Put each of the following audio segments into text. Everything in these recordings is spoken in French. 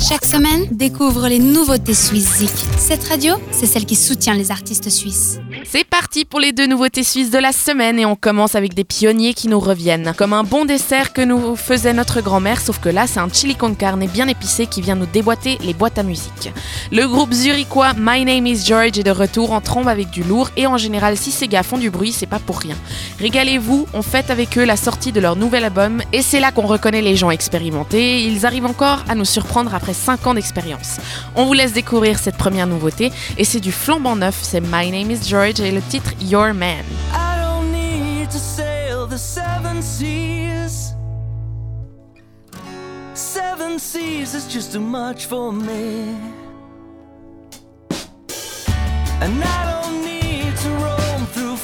Chaque semaine, découvre les nouveautés suisses Cette radio, c'est celle qui soutient les artistes suisses. C'est parti pour les deux nouveautés suisses de la semaine et on commence avec des pionniers qui nous reviennent. Comme un bon dessert que nous faisait notre grand-mère, sauf que là c'est un chili con carne bien épicé qui vient nous déboîter les boîtes à musique. Le groupe zurichois My Name is George est de retour en trombe avec du lourd et en général si ces gars font du bruit c'est pas pour rien. Régalez-vous, on fête avec eux la sortie de leur nouvel album et c'est là qu'on reconnaît les gens expérimentés. Ils arrivent encore à nous surprendre après 5 ans d'expérience. On vous laisse découvrir cette première nouveauté et c'est du flambant neuf, c'est My Name is George et le titre Your Man. I don't need to sail the seven seas. Seven seas is just too much for me. And I don't need to roam through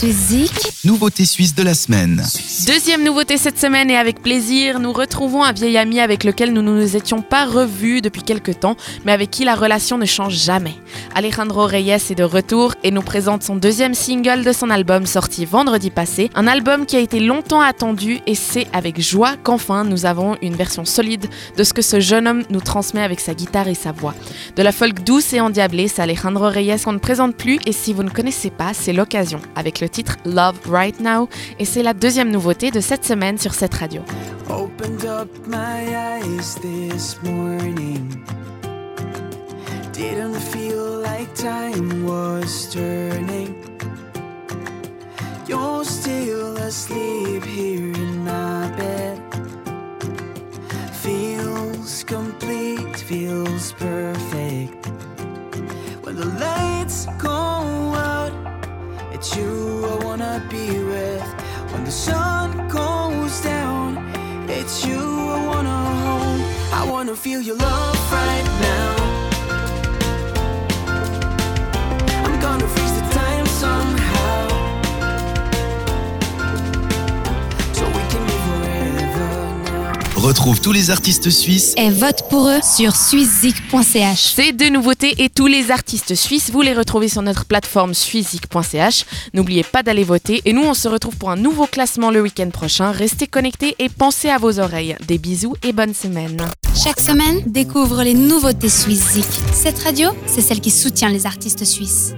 Suizik, Nouveauté suisse de la semaine. Deuxième nouveauté cette semaine et avec plaisir, nous retrouvons un vieil ami avec lequel nous ne nous étions pas revus depuis quelques temps, mais avec qui la relation ne change jamais. Alejandro Reyes est de retour et nous présente son deuxième single de son album sorti vendredi passé, un album qui a été longtemps attendu et c'est avec joie qu'enfin nous avons une version solide de ce que ce jeune homme nous transmet avec sa guitare et sa voix. De la folk douce et endiablée, c'est Alejandro Reyes qu'on ne présente plus et si vous ne connaissez pas, c'est l'occasion avec le titre Love Right Now et c'est la deuxième nouveauté de cette semaine sur cette radio. It's you I wanna be with. When the sun goes down, it's you I wanna hold. I wanna feel your love Retrouve tous les artistes suisses et vote pour eux sur suizik.ch. Ces deux nouveautés et tous les artistes suisses, vous les retrouvez sur notre plateforme suizik.ch. N'oubliez pas d'aller voter et nous on se retrouve pour un nouveau classement le week-end prochain. Restez connectés et pensez à vos oreilles. Des bisous et bonne semaine. Chaque semaine, découvre les nouveautés suisses Cette radio, c'est celle qui soutient les artistes suisses.